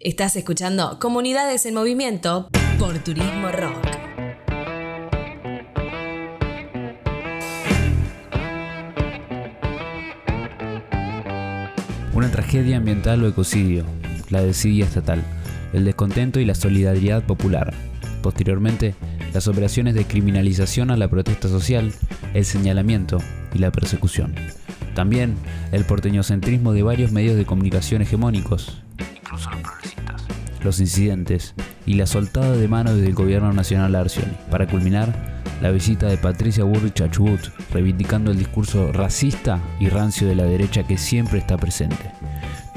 Estás escuchando Comunidades en Movimiento por Turismo Rock. Una tragedia ambiental o ecocidio, la desidia estatal, el descontento y la solidaridad popular. Posteriormente, las operaciones de criminalización a la protesta social, el señalamiento y la persecución. También el porteñocentrismo de varios medios de comunicación hegemónicos, los incidentes y la soltada de mano desde el gobierno nacional a Arcioni, para culminar la visita de Patricia Burrich a Chubut, reivindicando el discurso racista y rancio de la derecha que siempre está presente.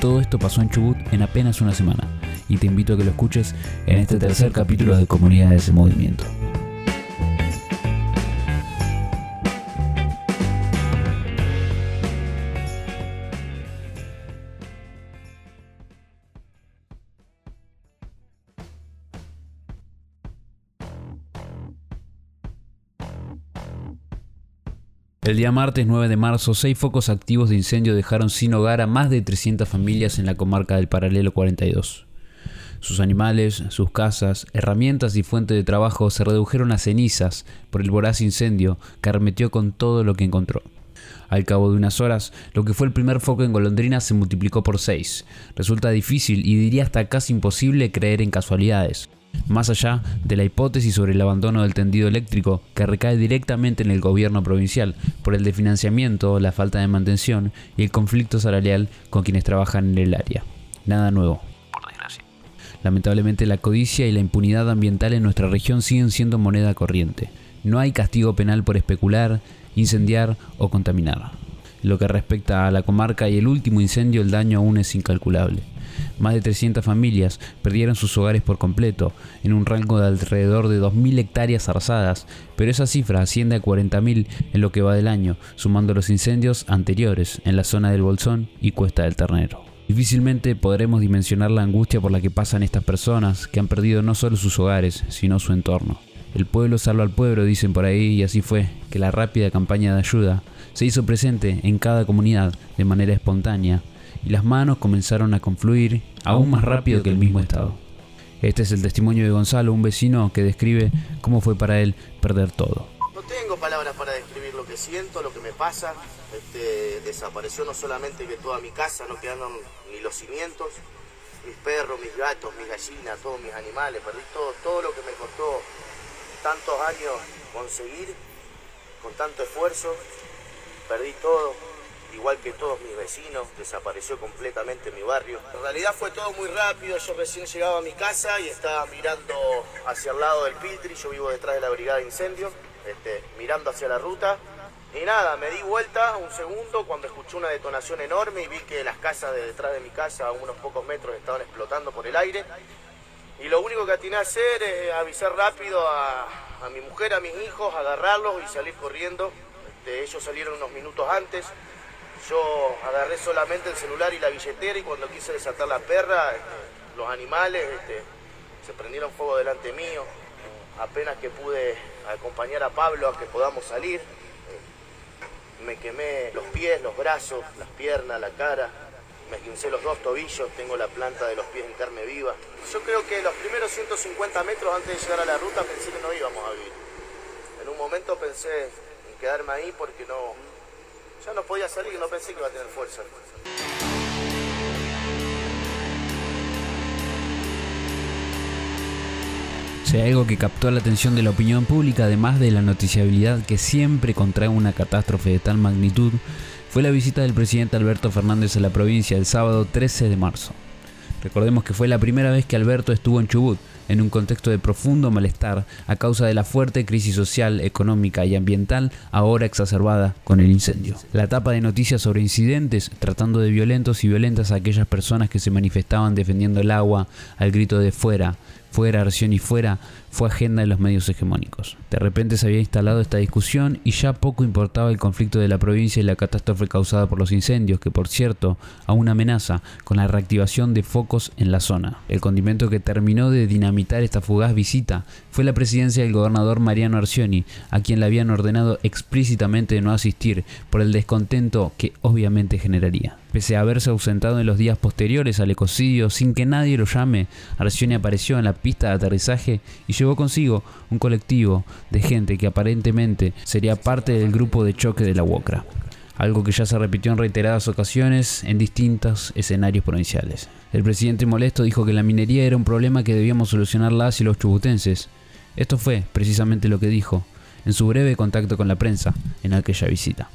Todo esto pasó en Chubut en apenas una semana, y te invito a que lo escuches en este tercer capítulo de Comunidades en Movimiento. El día martes 9 de marzo, seis focos activos de incendio dejaron sin hogar a más de 300 familias en la comarca del Paralelo 42. Sus animales, sus casas, herramientas y fuente de trabajo se redujeron a cenizas por el voraz incendio que arremetió con todo lo que encontró. Al cabo de unas horas, lo que fue el primer foco en Golondrina se multiplicó por seis. Resulta difícil y diría hasta casi imposible creer en casualidades más allá de la hipótesis sobre el abandono del tendido eléctrico que recae directamente en el gobierno provincial por el desfinanciamiento, la falta de mantención y el conflicto salarial con quienes trabajan en el área. Nada nuevo, por desgracia. Lamentablemente la codicia y la impunidad ambiental en nuestra región siguen siendo moneda corriente. No hay castigo penal por especular, incendiar o contaminar. Lo que respecta a la comarca y el último incendio, el daño aún es incalculable. Más de 300 familias perdieron sus hogares por completo, en un rango de alrededor de 2.000 hectáreas arrasadas, pero esa cifra asciende a 40.000 en lo que va del año, sumando los incendios anteriores en la zona del Bolsón y Cuesta del Ternero. Difícilmente podremos dimensionar la angustia por la que pasan estas personas que han perdido no solo sus hogares, sino su entorno. El pueblo salva al pueblo, dicen por ahí, y así fue, que la rápida campaña de ayuda se hizo presente en cada comunidad de manera espontánea y las manos comenzaron a confluir aún más rápido que el mismo estado. Este es el testimonio de Gonzalo, un vecino que describe cómo fue para él perder todo. No tengo palabras para describir lo que siento, lo que me pasa. Este, desapareció no solamente toda mi casa, no quedaron ni los cimientos, mis perros, mis gatos, mis gallinas, todos mis animales, perdí todo, todo lo que me costó tantos años conseguir, con tanto esfuerzo, perdí todo igual que todos mis vecinos, desapareció completamente mi barrio. En realidad fue todo muy rápido, yo recién llegaba a mi casa y estaba mirando hacia el lado del Piltri, yo vivo detrás de la brigada de incendios, este, mirando hacia la ruta. Y nada, me di vuelta un segundo cuando escuché una detonación enorme y vi que las casas de detrás de mi casa a unos pocos metros estaban explotando por el aire. Y lo único que atiné a hacer es avisar rápido a, mi mujer, a mis hijos, agarrarlos y salir corriendo. Este, ellos salieron unos minutos antes. Yo agarré solamente el celular y la billetera y cuando quise desatar la perra, este, los animales este, se prendieron fuego delante mío. Apenas que pude acompañar a Pablo a que podamos salir, eh, me quemé los pies, los brazos, las piernas, la cara, me esquincé los dos tobillos, tengo la planta de los pies en carne viva. Yo creo que los primeros 150 metros antes de llegar a la ruta pensé que no íbamos a vivir. En un momento pensé en quedarme ahí porque no, ya no podía salir no pensé que iba a tener fuerza. Hay algo que captó la atención de la opinión pública, además de la noticiabilidad que siempre contrae una catástrofe de tal magnitud, fue la visita del presidente Alberto Fernández a la provincia el sábado 13 de marzo. Recordemos que fue la primera vez que Alberto estuvo en Chubut, en un contexto de profundo malestar a causa de la fuerte crisis social, económica y ambiental ahora exacerbada con el incendio. La etapa de noticias sobre incidentes tratando de violentos y violentas a aquellas personas que se manifestaban defendiendo el agua al grito de fuera, fuera Arción y fuera, fue agenda de los medios hegemónicos. De repente se había instalado esta discusión y ya poco importaba el conflicto de la provincia y la catástrofe causada por los incendios, que por cierto aún amenaza con la reactivación de focos en la zona. El condimento que terminó de dinamitar esta fugaz visita fue la presidencia del gobernador Mariano Arcioni, a quien le habían ordenado explícitamente no asistir por el descontento que obviamente generaría. Pese a haberse ausentado en los días posteriores al ecocidio sin que nadie lo llame, Arcioni apareció en la pista de aterrizaje y llevó consigo un colectivo de gente que aparentemente sería parte del grupo de choque de la UOCRA, algo que ya se repitió en reiteradas ocasiones en distintos escenarios provinciales. El presidente molesto dijo que la minería era un problema que debíamos solucionar las y los chubutenses. Esto fue precisamente lo que dijo en su breve contacto con la prensa en aquella visita.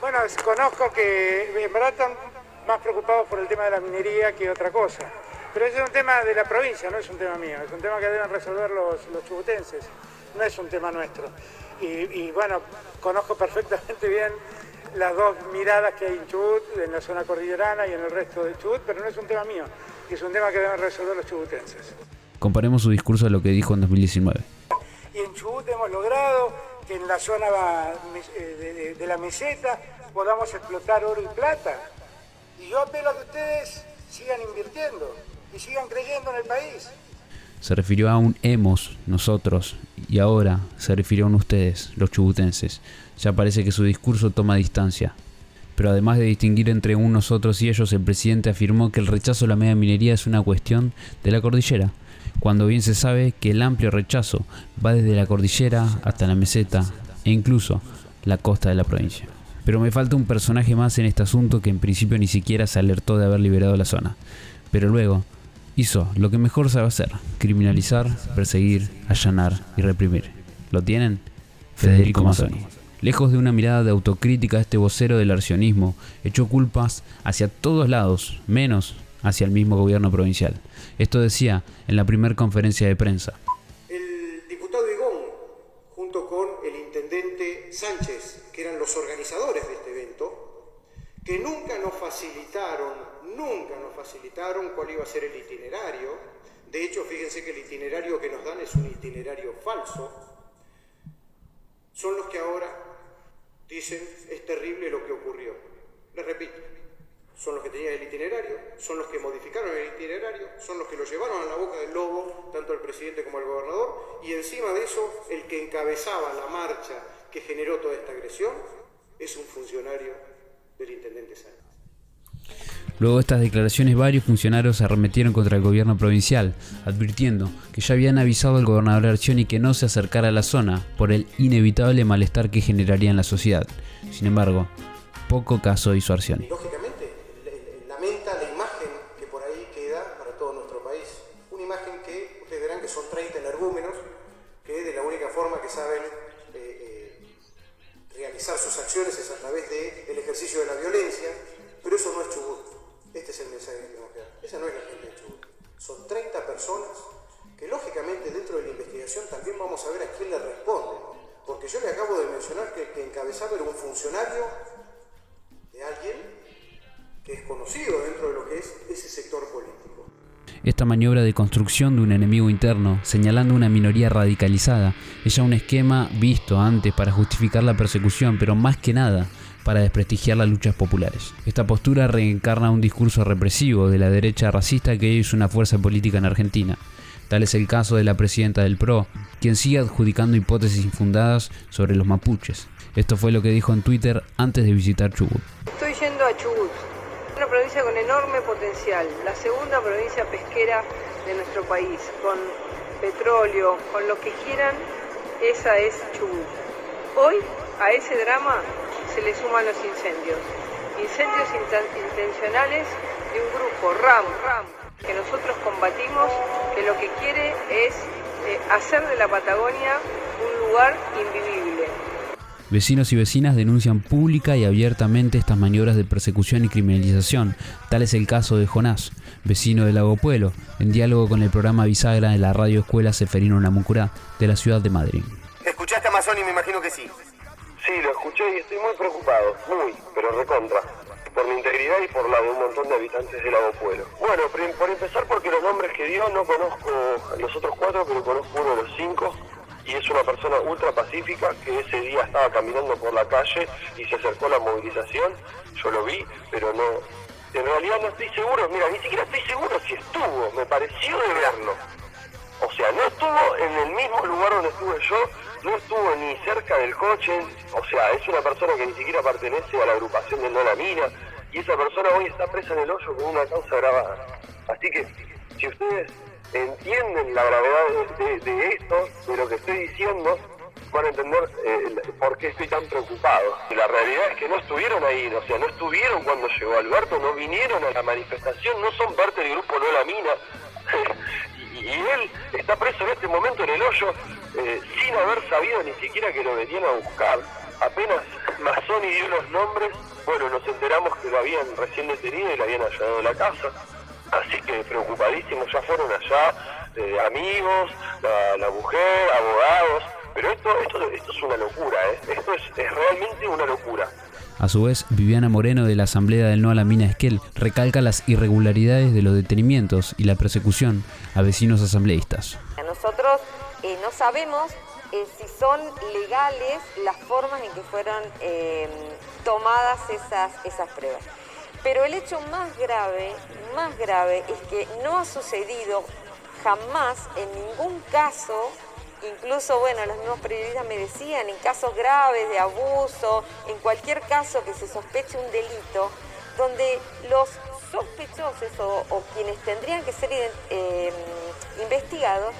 Bueno, conozco que en verdad están más preocupados por el tema de la minería que otra cosa. Pero ese es un tema de la provincia, no es un tema mío, es un tema que deben resolver los, chubutenses, no es un tema nuestro. Y, bueno, conozco perfectamente bien las dos miradas que hay en Chubut, en la zona cordillerana y en el resto de Chubut, pero no es un tema mío, es un tema que deben resolver los chubutenses. Comparemos su discurso a lo que dijo en 2019. Y en Chubut hemos logrado que en la zona eh, de, la meseta podamos explotar oro y plata. Y yo apelo a que ustedes sigan invirtiendo y sigan creyendo en el país. Se refirió a un hemos, nosotros, y ahora se refirió a un ustedes, los chubutenses. Ya parece que su discurso toma distancia. Pero además de distinguir entre un nosotros y ellos, el presidente afirmó que el rechazo a la media minería es una cuestión de la cordillera cuando bien se sabe que el amplio rechazo va desde la cordillera hasta la meseta e incluso la costa de la provincia. Pero me falta un personaje más en este asunto que en principio ni siquiera se alertó de haber liberado la zona. Pero luego hizo lo que mejor sabe hacer, criminalizar, perseguir, allanar y reprimir. ¿Lo tienen? Federico Mazzoni. Lejos de una mirada de autocrítica, este vocero del arcionismo echó culpas hacia todos lados, menos hacia el mismo gobierno provincial. Esto decía en la primera conferencia de prensa. El diputado Igón, junto con el intendente Sánchez, que eran los organizadores de este evento, que nunca nos facilitaron, nunca nos facilitaron cuál iba a ser el itinerario. De hecho, fíjense que el itinerario que nos dan es un itinerario falso. Son los que ahora dicen es terrible lo que ocurrió. Les repito, son los que tenían el itinerario, son los que modificaron el itinerario, son los que lo llevaron a la boca del lobo, tanto el presidente como el gobernador, y encima de eso, el que encabezaba la marcha que generó toda esta agresión es un funcionario del intendente Sánchez. Luego de estas declaraciones, varios funcionarios se arremetieron contra el gobierno provincial, advirtiendo que ya habían avisado al gobernador Arcioni que no se acercara a la zona por el inevitable malestar que generaría en la sociedad. Sin embargo, poco caso hizo Arcioni. Sus acciones es a través del ejercicio de la violencia, pero eso no es Chubut. Este es el mensaje que tenemos que dar. Esa no es la gente de Chubut. Son 30 personas que lógicamente dentro de la investigación también vamos a ver a quién le responde. Porque yo le acabo de mencionar que que encabezaba era un funcionario de alguien que es conocido dentro de lo que es ese. Esta maniobra de construcción de un enemigo interno, señalando una minoría radicalizada, es ya un esquema visto antes para justificar la persecución, pero más que nada para desprestigiar las luchas populares. Esta postura reencarna un discurso represivo de la derecha racista que es una fuerza política en Argentina. Tal es el caso de la presidenta del PRO, quien sigue adjudicando hipótesis infundadas sobre los mapuches. Esto fue lo que dijo en Twitter antes de visitar Chubut. Estoy yendo a Chubut una provincia con enorme potencial, la segunda provincia pesquera de nuestro país, con petróleo, con lo que quieran, esa es Chubut. Hoy a ese drama se le suman los incendios, incendios intencionales de un grupo, RAM, RAM, que nosotros combatimos, que lo que quiere es eh, hacer de la Patagonia un lugar invivible. Vecinos y vecinas denuncian pública y abiertamente estas maniobras de persecución y criminalización. Tal es el caso de Jonás, vecino de Lago Pueblo, en diálogo con el programa Bisagra de la radio escuela Seferino Namucurá de la ciudad de Madrid. ¿Escuchaste a y Me imagino que sí. Sí, lo escuché y estoy muy preocupado, muy, pero recontra, por mi integridad y por la de un montón de habitantes de Lago Pueblo. Bueno, por empezar porque los nombres que dio no conozco a los otros cuatro, pero conozco uno de los cinco y es una persona ultra pacífica que ese día estaba caminando por la calle y se acercó a la movilización. Yo lo vi, pero no. En realidad no estoy seguro, mira, ni siquiera estoy seguro si estuvo, me pareció de verlo. O sea, no estuvo en el mismo lugar donde estuve yo, no estuvo ni cerca del coche, o sea, es una persona que ni siquiera pertenece a la agrupación de No La Mina, y esa persona hoy está presa en el hoyo con una causa grabada. Así que, si ustedes entienden la gravedad de, esto, de lo que estoy diciendo, van a entender eh, por qué estoy tan preocupado. La realidad es que no estuvieron ahí, o sea, no estuvieron cuando llegó Alberto, no vinieron a la manifestación, no son parte del grupo No La Mina. y, él está preso en este momento en el hoyo eh, sin haber sabido ni siquiera que lo venían a buscar. Apenas Mazzoni dio los nombres, bueno, nos enteramos que lo habían recién detenido y lo habían allanado de la casa. Que preocupadísimos, ya fueron allá eh, amigos, la, mujer, abogados. Pero esto, esto, esto es una locura, ¿eh? esto es, es realmente una locura. A su vez, Viviana Moreno de la Asamblea del No a la Mina Esquel recalca las irregularidades de los detenimientos y la persecución a vecinos asambleístas. Nosotros eh, no sabemos eh, si son legales las formas en que fueron tomadas esas, esas pruebas. Pero el hecho más grave, más grave, es que no ha sucedido jamás en ningún caso, incluso, bueno, los mismos periodistas me decían, en casos graves de abuso, en cualquier caso que se sospeche un delito, donde los sospechosos o, quienes tendrían que ser em, investigados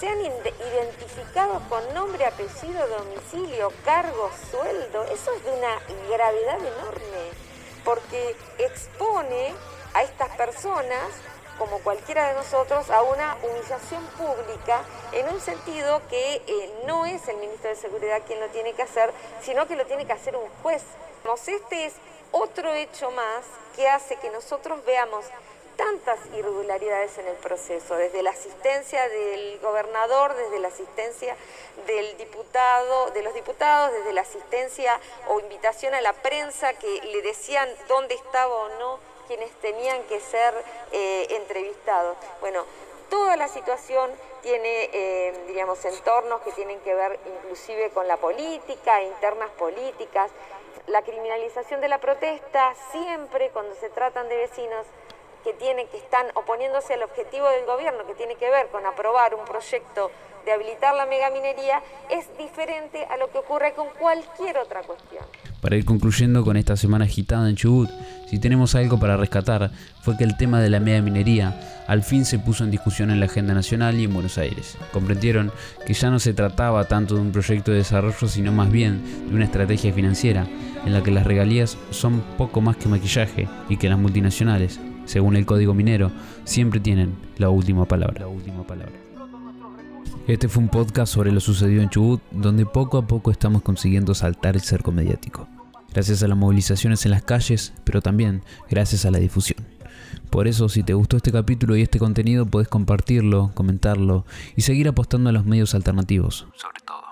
sean identificados con nombre, apellido, domicilio, cargo, sueldo. Eso es de una gravedad enorme porque expone a estas personas, como cualquiera de nosotros, a una humillación pública en un sentido que eh, no es el ministro de Seguridad quien lo tiene que hacer, sino que lo tiene que hacer un juez. Este es otro hecho más que hace que nosotros veamos tantas irregularidades en el proceso, desde la asistencia del gobernador, desde la asistencia del diputado, de los diputados, desde la asistencia o invitación a la prensa que le decían dónde estaba o no quienes tenían que ser eh, entrevistados. Bueno, toda la situación tiene, eh, diríamos, entornos que tienen que ver inclusive con la política, internas políticas, la criminalización de la protesta, siempre cuando se tratan de vecinos, que tiene que están oponiéndose al objetivo del gobierno que tiene que ver con aprobar un proyecto de habilitar la megaminería es diferente a lo que ocurre con cualquier otra cuestión. Para ir concluyendo con esta semana agitada en Chubut, si tenemos algo para rescatar, fue que el tema de la megaminería al fin se puso en discusión en la agenda nacional y en Buenos Aires. Comprendieron que ya no se trataba tanto de un proyecto de desarrollo, sino más bien de una estrategia financiera, en la que las regalías son poco más que maquillaje y que las multinacionales según el código minero, siempre tienen la última palabra. Este fue un podcast sobre lo sucedido en Chubut, donde poco a poco estamos consiguiendo saltar el cerco mediático. Gracias a las movilizaciones en las calles, pero también gracias a la difusión. Por eso, si te gustó este capítulo y este contenido, puedes compartirlo, comentarlo y seguir apostando a los medios alternativos, sobre todo.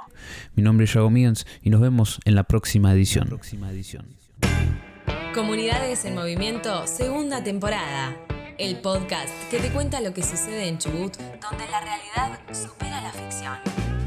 Mi nombre es Yago Mians y nos vemos en la próxima edición. próxima edición. Comunidades en Movimiento, segunda temporada. El podcast que te cuenta lo que sucede en Chubut, donde la realidad supera la ficción.